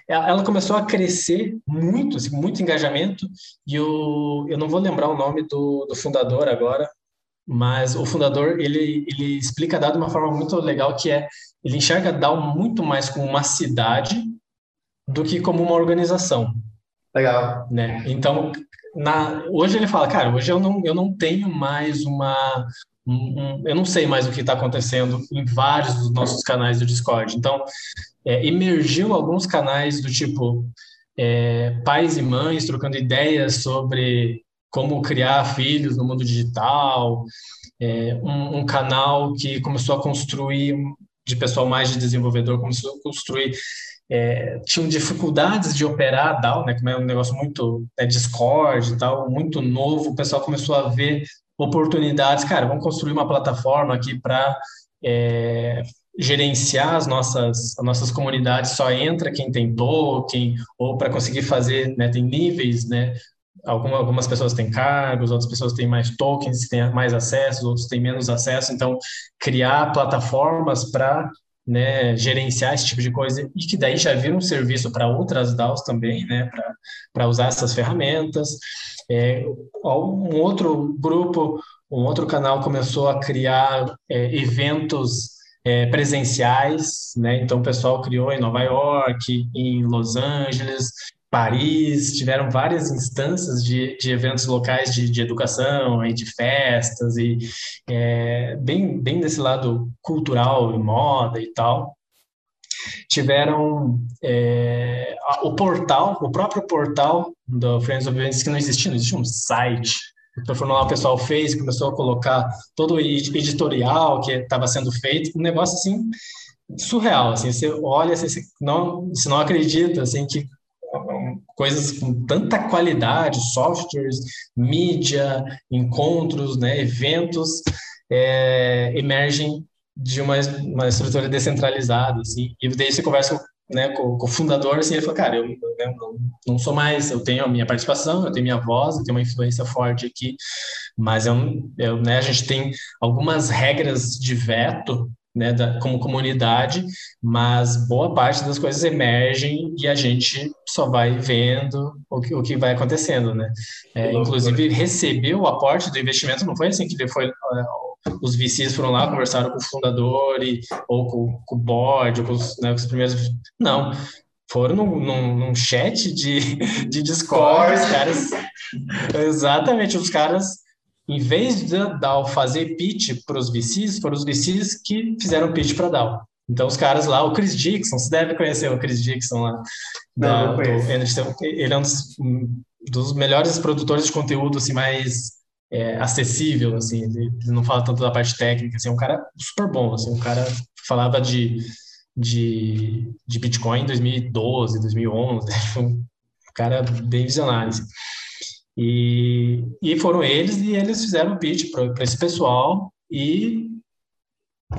Ela começou a crescer muito, assim, muito engajamento, e eu, eu não vou lembrar o nome do, do fundador agora, mas o fundador ele, ele explica a DAO de uma forma muito legal, que é ele enxerga a DAO muito mais como uma cidade do que como uma organização. Legal. Né? Então, na, hoje ele fala, cara, hoje eu não, eu não tenho mais uma. Um, um, eu não sei mais o que está acontecendo em vários dos nossos canais do Discord. Então, é, emergiu alguns canais do tipo é, pais e mães trocando ideias sobre como criar filhos no mundo digital, é, um, um, canal que começou a construir, de pessoal mais de desenvolvedor, começou a construir é, tinham dificuldades de operar a DAO, né, como é um negócio muito é, Discord e tal, muito novo, o pessoal começou a ver oportunidades, cara, vamos construir uma plataforma aqui para é, gerenciar as nossas, as nossas comunidades, só entra quem tem token, ou para conseguir fazer, né, tem níveis, né, Algumas, algumas pessoas têm cargos, outras pessoas têm mais tokens, têm mais acesso, outros têm menos acesso. Então, criar plataformas para né, gerenciar esse tipo de coisa e que daí já vira um serviço para outras DAOs também, né, para usar essas ferramentas. É, um outro grupo, um outro canal começou a criar é, eventos é, presenciais, né, então o pessoal criou em Nova York, em Los Angeles, Paris, tiveram várias instâncias de, de eventos locais de, de educação, e de festas, e é, bem, bem desse lado cultural e moda e tal. Tiveram é, o portal, o próprio portal do Friends of Events, que não existia, não existia um site. Então, o pessoal fez, começou a colocar todo o editorial que estava sendo feito, um negócio assim surreal, assim, você olha, assim, você não, você não acredita, assim, que coisas com tanta qualidade, softwares, mídia, encontros, né, eventos, é, emergem de uma, uma estrutura descentralizada, assim, e daí você conversa né, com, com, o fundador, assim, ele falou, cara, eu, eu não, não, sou mais, eu tenho a minha participação, eu tenho minha voz, eu tenho uma influência forte aqui, mas eu, eu, né, a gente tem algumas regras de veto né, da, como comunidade, mas boa parte das coisas emergem e a gente só vai vendo o que, o que vai acontecendo, né? É, inclusive, receber o aporte do investimento não foi assim que ele foi... Uh, os VCs foram lá, conversaram com o fundador e, ou com, com o board, ou com os, né, com os primeiros... Não, foram num, num, num, chat de, *laughs* de Discord, os caras... *laughs* Exatamente, os caras em vez de DAO fazer pitch para os VCs, foram os VCs que fizeram pitch para DAO. Então, os caras lá, o Chris Dixon, você deve conhecer o Chris Dixon lá. Não, da, do, ele é um dos, dos, melhores produtores de conteúdo, assim, mais é, acessível, assim, ele, ele, não fala tanto da parte técnica, assim, é um cara super bom, assim, um cara falava de, de, de Bitcoin em 2012, 2011, *laughs* um cara bem visionário, assim. E, e foram eles e eles fizeram o pitch para esse pessoal e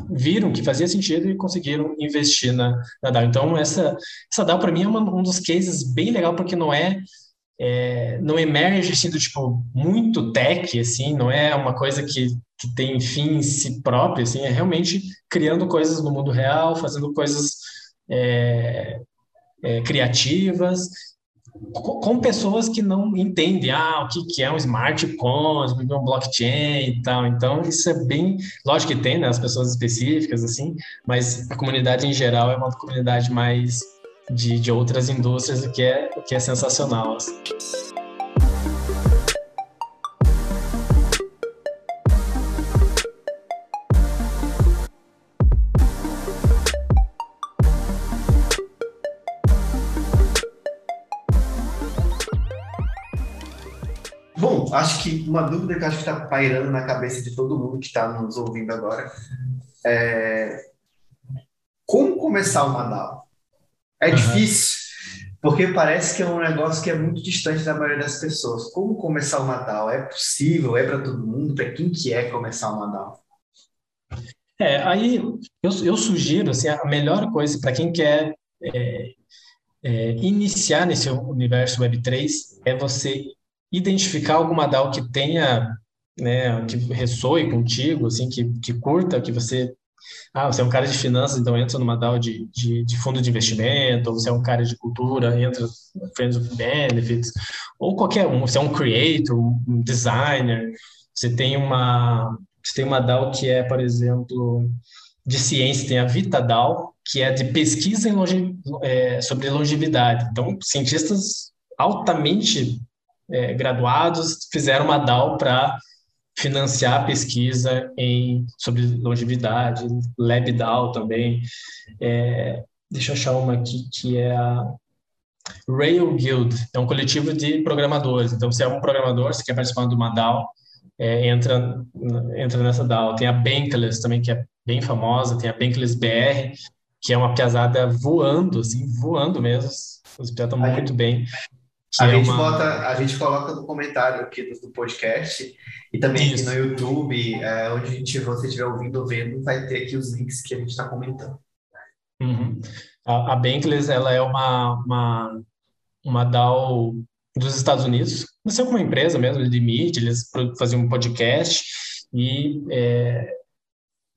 viram que fazia sentido e conseguiram investir na, na DAO. Então, essa, essa DAO, para mim, é uma, um dos cases bem legal, porque não é, é, não emerge, assim, do tipo, muito tech, assim, não é uma coisa que, que tem fim em si próprio, assim, é realmente criando coisas no mundo real, fazendo coisas é, é, criativas com pessoas que não entendem ah, o que, é um smart contract, o um blockchain e tal. Então, isso é bem. Lógico que tem, né, as pessoas específicas, assim, mas a comunidade em geral é uma comunidade mais de, de outras indústrias, o que é, que é sensacional. Assim. Acho que uma dúvida que acho que está pairando na cabeça de todo mundo que está nos ouvindo agora é como começar uma DAO? É uhum. difícil, porque parece que é um negócio que é muito distante da maioria das pessoas. Como começar uma DAO? É possível? É para todo mundo? Para quem que é começar uma DAO? É, aí eu, eu sugiro assim, a melhor coisa para quem quer é, é, iniciar nesse universo Web3 é você identificar alguma DAO que tenha, né, que ressoe contigo, assim, que, que curta, que você ah, você é um cara de finanças, então entra numa DAO de, de, de, fundo de investimento, ou você é um cara de cultura, entra no Friends of Benefits, ou qualquer um, você é um creator, um designer, você tem uma, você tem uma DAO que é, por exemplo, de ciência, tem a VitaDAO, que é de pesquisa longe, é, sobre longevidade. Então, cientistas altamente é, graduados fizeram uma DAO para financiar pesquisa em, sobre longevidade, LabDAO também. É, deixa eu achar uma aqui que é a Rail Guild, é um coletivo de programadores. Então, você é um programador, você quer participar de uma DAO, é, entra, entra nessa DAO. Tem a Bankless também, que é bem famosa, tem a Bankless BR, que é uma piazada voando, assim, voando mesmo. Os piadas estão muito bem. A é gente, uma... bota, a gente coloca no comentário aqui do, do podcast e também Isso. aqui no YouTube, é, onde a gente, você estiver ouvindo ou vendo, vai ter aqui os links que a gente está comentando. Uhum. A, a Bankless, ela é uma, uma, uma DAO dos Estados Unidos, nasceu como uma empresa mesmo de mídia, eles faziam um podcast e é,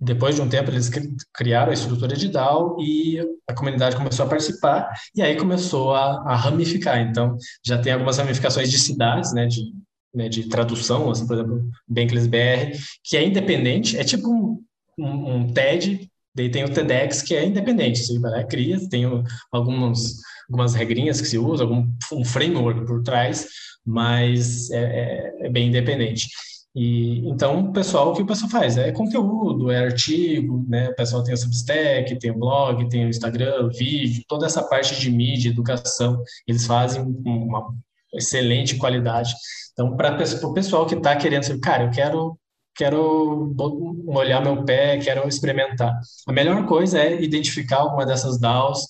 depois de um tempo, eles criaram a estrutura de DAO e a comunidade começou a participar, e aí começou a, a ramificar. Então, já tem algumas ramificações de cidades, né, de, né, de tradução, assim, por exemplo, Bankless BR, que é independente, é tipo um, um, um TED, daí tem o TEDx, que é independente, você vai lá, cria, tem algumas, algumas regrinhas que se usa, algum um framework por trás, mas é, é, é bem independente. E então, o pessoal, o que o pessoal faz? É conteúdo, é artigo, né? O pessoal tem o Substack, tem o blog, tem o Instagram, vídeo, toda essa parte de mídia, educação, eles fazem uma excelente qualidade. Então, para o pessoal que está querendo, assim, cara, eu quero quero molhar meu pé, quero experimentar. A melhor coisa é identificar alguma dessas DAOs,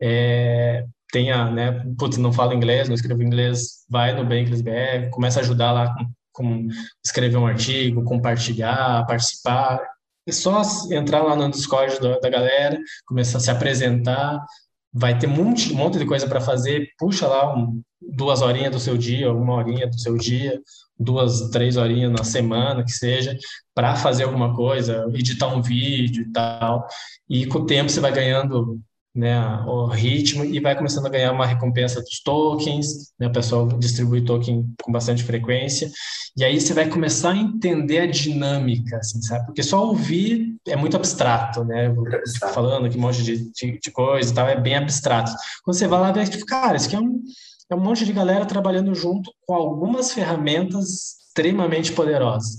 é, tenha, né, putz, não falo inglês, não escrevo inglês, vai no Bankless BR, começa a ajudar lá com com escrever um artigo, compartilhar, participar. É só entrar lá no Discord do, da galera, começar a se apresentar. Vai ter um monte, um monte de coisa para fazer. Puxa lá um, duas horinhas do seu dia, uma horinha do seu dia, duas, três horinhas na semana, que seja, para fazer alguma coisa, editar um vídeo e tal. E com o tempo você vai ganhando né, o ritmo e vai começando a ganhar uma recompensa dos tokens, né, o pessoal distribui token com bastante frequência, e aí você vai começar a entender a dinâmica, assim, sabe? Porque só ouvir é muito abstrato, né? Abstrato. Falando aqui um monte de, de, de, coisa e tal, é bem abstrato. Quando você vai lá ver, tipo, cara, isso aqui é um, é um monte de galera trabalhando junto com algumas ferramentas extremamente poderosas.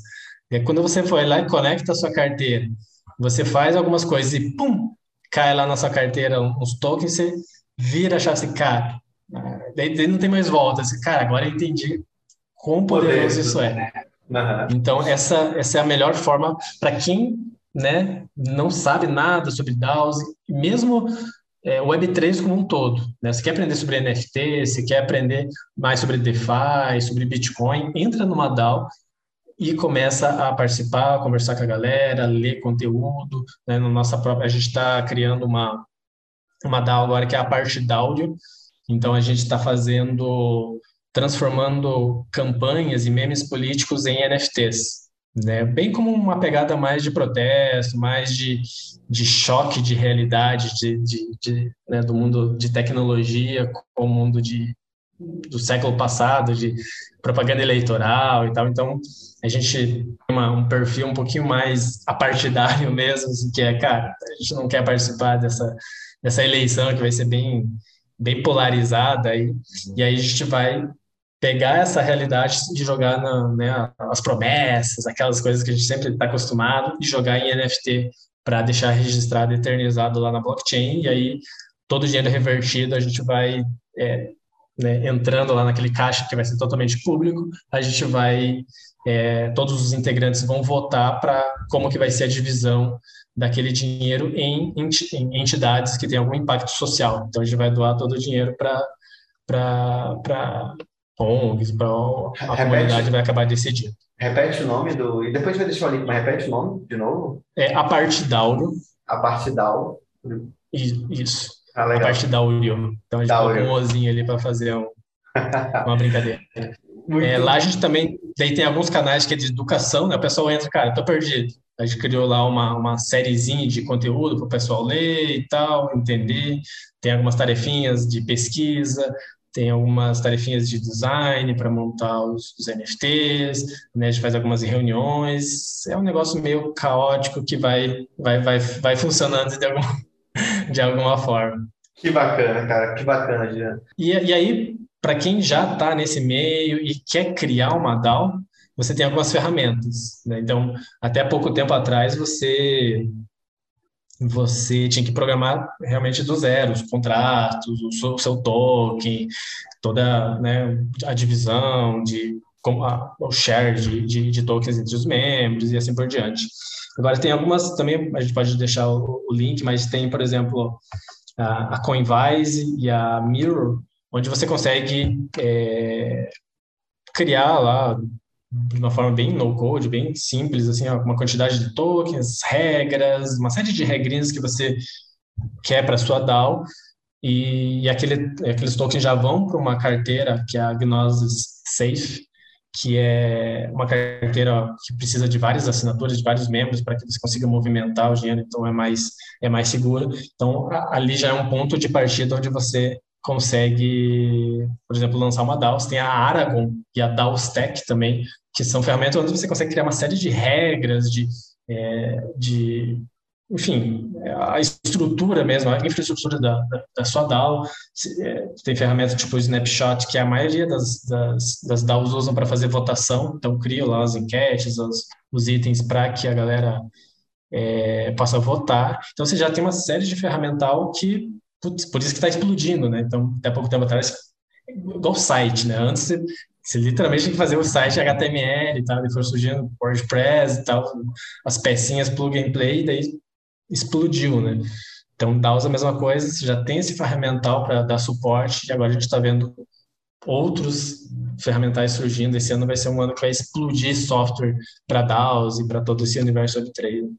E aí, quando você foi lá e conecta a sua carteira, você faz algumas coisas e pum, cai lá na sua carteira uns tokens, você vira a chave assim, cara, daí, daí não tem mais volta. Assim, cara, agora eu entendi quão poderoso isso é. Uhum. Então, essa, essa é a melhor forma para quem né, não sabe nada sobre DAOs, mesmo é, Web3 como um todo. Né? Você quer aprender sobre NFT, você quer aprender mais sobre DeFi, sobre Bitcoin, entra numa DAO e começa a participar, conversar com a galera, ler conteúdo. Né? No nossa própria, a gente está criando uma, uma DAO agora que é a parte de áudio. Então a gente está fazendo, transformando campanhas e memes políticos em NFTs. Né? Bem como uma pegada mais de protesto, mais de, de choque de realidade de, de, de né? do mundo de tecnologia com o mundo de, do século passado, de propaganda eleitoral e tal. Então, a gente tem uma, um perfil um pouquinho mais apartidário *laughs* mesmo, assim, que é, cara, a gente não quer participar dessa, dessa eleição que vai ser bem, bem polarizada, e, e aí a gente vai pegar essa realidade de jogar na, né, as promessas, aquelas coisas que a gente sempre está acostumado, e jogar em NFT para deixar registrado, eternizado lá na blockchain, e aí todo o dinheiro revertido a gente vai é, né, entrando lá naquele caixa que vai ser totalmente público, a gente vai, é, todos os integrantes vão votar para como que vai ser a divisão daquele dinheiro em, em entidades que têm algum impacto social. Então, a gente vai doar todo o dinheiro para ONGs, para a repete, comunidade vai acabar decidindo. Repete o nome do... E depois vai deixar o link, mas repete o nome de novo? É a parte Dauro. A parte Dauro. Isso. Ah, a parte da Uriel. Então a gente colocou um ozinho ali para fazer um, uma *laughs* brincadeira. É, lá a gente também daí tem alguns canais que é de educação, né? O pessoal entra, cara, tô perdido. A gente criou lá uma, uma sériezinha de conteúdo para o pessoal ler e tal, entender. Tem algumas tarefinhas de pesquisa, tem algumas tarefinhas de design para montar os, os, NFTs, né? a gente faz algumas reuniões. É um negócio meio caótico que vai, vai, vai, vai funcionando de alguma, *laughs* de alguma forma. Que bacana, cara, que bacana, Jean. E, e aí, para quem já está nesse meio e quer criar uma DAO, você tem algumas ferramentas. Né? Então, até pouco tempo atrás, você você tinha que programar realmente do zero os contratos, o seu, o seu token, toda né, a divisão de a, o share de, de, de, tokens entre os membros e assim por diante. Agora tem algumas também a gente pode deixar o, o link, mas tem por exemplo a, a Coinvise e a Mirror, onde você consegue é, criar lá de uma forma bem no-code, bem simples, assim, uma quantidade de tokens, regras, uma série de regrinhas que você quer para sua DAO, e, e aquele, aqueles tokens já vão para uma carteira que é a Gnosis Safe, que é uma carteira que precisa de várias assinaturas, de vários membros para que você consiga movimentar o dinheiro, então é mais é mais seguro. Então ali já é um ponto de partida onde você consegue, por exemplo, lançar uma DAO. Tem a Aragon e a DAO Stack também, que são ferramentas onde você consegue criar uma série de regras, de, é, de enfim, a estrutura mesmo, a infraestrutura da, da, da sua DAO. É, tem ferramentas tipo o Snapshot, que a maioria das, das, das DAOs usam para fazer votação, então criam lá as enquetes, os, os itens para que a galera é, possa votar. Então você já tem uma série de ferramental que putz, por isso que está explodindo, né? Então, até pouco tempo atrás, igual site, né? Antes você, você literalmente tinha que fazer o site HTML e tal, e foi surgindo WordPress e tal, as pecinhas plug and play, daí explodiu, né? Então, DAOs é a mesma coisa, você já tem esse ferramental para dar suporte, e agora a gente está vendo outros ferramentais surgindo. Esse ano vai ser um ano que vai explodir software para DAOs e para todo esse universo Web3.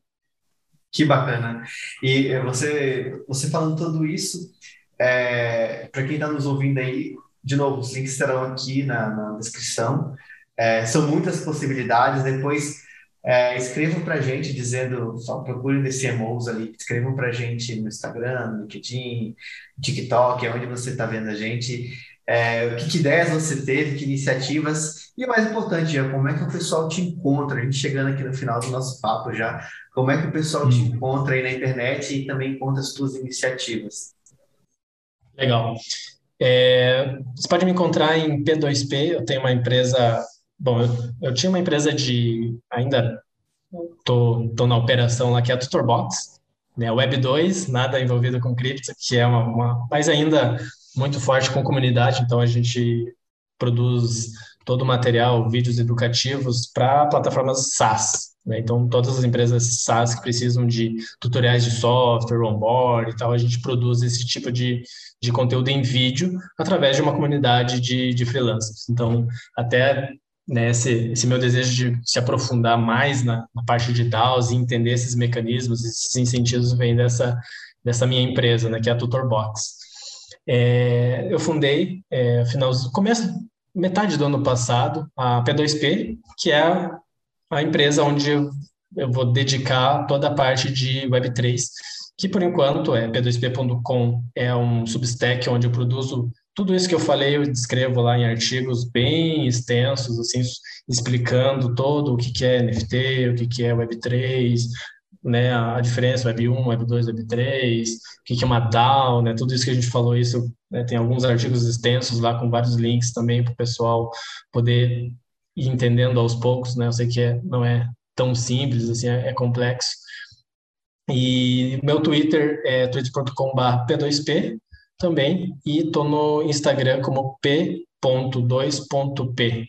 Que bacana. E eh, você, você falando tudo isso, é, para quem está nos ouvindo aí, de novo, os links estarão aqui na, na descrição. É, são muitas possibilidades. Depois é, escrevam para a gente dizendo, só procurem DCMOs ali, escrevam para a gente no Instagram, no LinkedIn, TikTok, é onde você está vendo a gente. É, que, que, ideias você teve, que iniciativas, e o mais importante, já, como é que o pessoal te encontra? A gente chegando aqui no final do nosso papo já, como é que o pessoal te encontra aí na internet e também encontra as suas iniciativas? Legal. É, você pode me encontrar em P2P, eu tenho uma empresa, bom, eu, eu tinha uma empresa de, ainda tô, tô na operação lá, que é a Tutorbox, né, Web 2, nada envolvido com cripto, que é uma, uma mas ainda muito forte com comunidade, então a gente produz todo o material, vídeos educativos para plataformas SaaS. Né? Então, todas as empresas SaaS que precisam de tutoriais de software, onboard e tal, a gente produz esse tipo de, de conteúdo em vídeo através de uma comunidade de, de freelancers. Então, até né, esse, esse, meu desejo de se aprofundar mais na, na, parte de DAOs e entender esses mecanismos, esses incentivos vem dessa, dessa minha empresa, né, que é a Tutorbox. É, eu fundei, é, final, começo, metade do ano passado, a P2P, que é a empresa onde eu, eu vou dedicar toda a parte de Web3, que por enquanto é p2p.com, é um substack onde eu produzo tudo isso que eu falei, eu descrevo lá em artigos bem extensos, assim, explicando todo o que é NFT, o que é Web3, né, a diferença Web 1, Web 2, Web 3, o que é uma DAO, né, tudo isso que a gente falou, isso né, tem alguns artigos extensos lá com vários links também para o pessoal poder ir entendendo aos poucos, né, eu sei que é, não é tão simples, assim, é, é complexo. E meu Twitter é twitter.com.br P2P, também e estou no Instagram como p.2.p.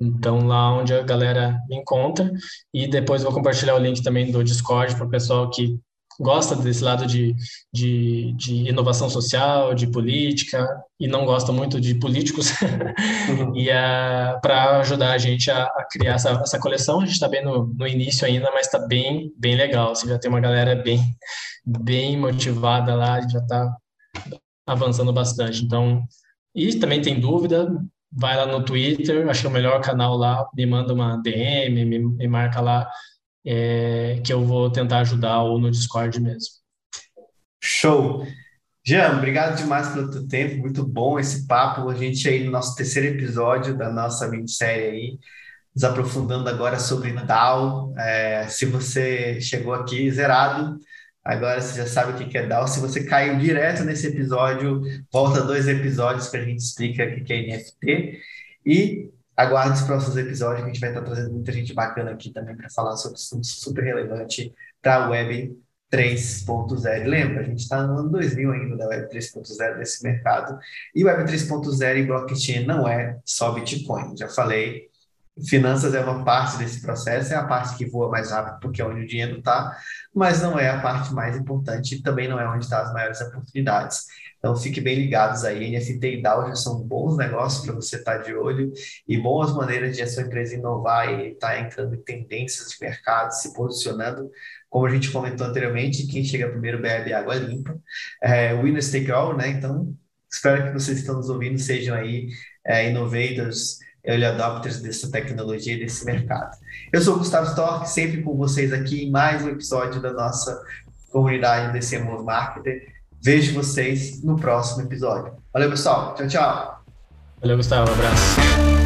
Então, lá onde a galera me encontra. E depois vou compartilhar o link também do Discord para o pessoal que gosta desse lado de, de, de, inovação social, de política, e não gosta muito de políticos, uhum. *laughs* e uh, para ajudar a gente a, a criar essa, essa, coleção. A gente está bem no, no, início ainda, mas está bem, bem legal. Você já tem uma galera bem, bem motivada lá, já está avançando bastante. Então, e também tem dúvida, vai lá no Twitter, acho que é o melhor canal lá, me manda uma DM, me, me marca lá é, que eu vou tentar ajudar ou no Discord mesmo. Show! Jean, obrigado demais pelo teu tempo, muito bom esse papo. A gente aí no nosso terceiro episódio da nossa minissérie aí, nos aprofundando agora sobre DAO. É, se você chegou aqui zerado, agora você já sabe o que é DAO. Se você caiu direto nesse episódio, volta dois episódios que a gente explica o que é NFT. E Aguarde os próximos episódios, que a gente vai estar trazendo muita gente bacana aqui também para falar sobre assunto super relevante para a Web 3.0. Lembra, a gente está no ano 2000 ainda da Web 3.0 desse mercado. E Web 3.0 e blockchain não é só Bitcoin. Já falei, finanças é uma parte desse processo, é a parte que voa mais rápido porque é onde o dinheiro está, mas não é a parte mais importante e também não é onde estão as maiores oportunidades. Então, fique bem ligados aí. NFT e DAO já são bons negócios para você estar tá de olho e boas maneiras de a sua empresa inovar e estar tá entrando em tendências de mercado, se posicionando. Como a gente comentou anteriormente, quem chega primeiro bebe água limpa. É, winners take all, né? Então, espero que vocês que estão nos ouvindo sejam aí é, innovators, early adopters dessa tecnologia e desse mercado. Eu sou o Gustavo Stork, sempre com vocês aqui em mais um episódio da nossa comunidade DC Move Marketer. Vejo vocês no próximo episódio. Valeu, pessoal. Tchau, tchau. Valeu, Gustavo. Um abraço.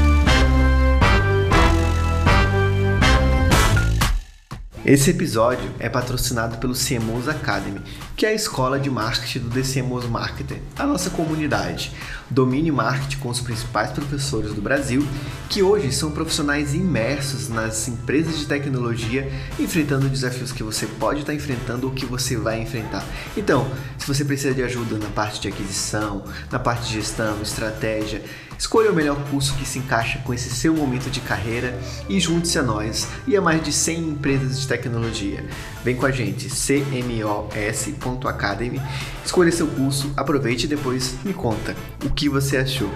Esse episódio é patrocinado pelo CMOs Academy, que é a escola de marketing do DCMOs Marketer, a nossa comunidade. Domine marketing com os principais professores do Brasil, que hoje são profissionais imersos nas empresas de tecnologia, enfrentando desafios que você pode estar enfrentando ou que você vai enfrentar. Então, se você precisa de ajuda na parte de aquisição, na parte de gestão, estratégia, Escolha o melhor curso que se encaixa com esse seu momento de carreira e junte-se a nós e a mais de 100 empresas de tecnologia. Vem com a gente, cmos.academy. Escolha seu curso, aproveite e depois me conta o que você achou.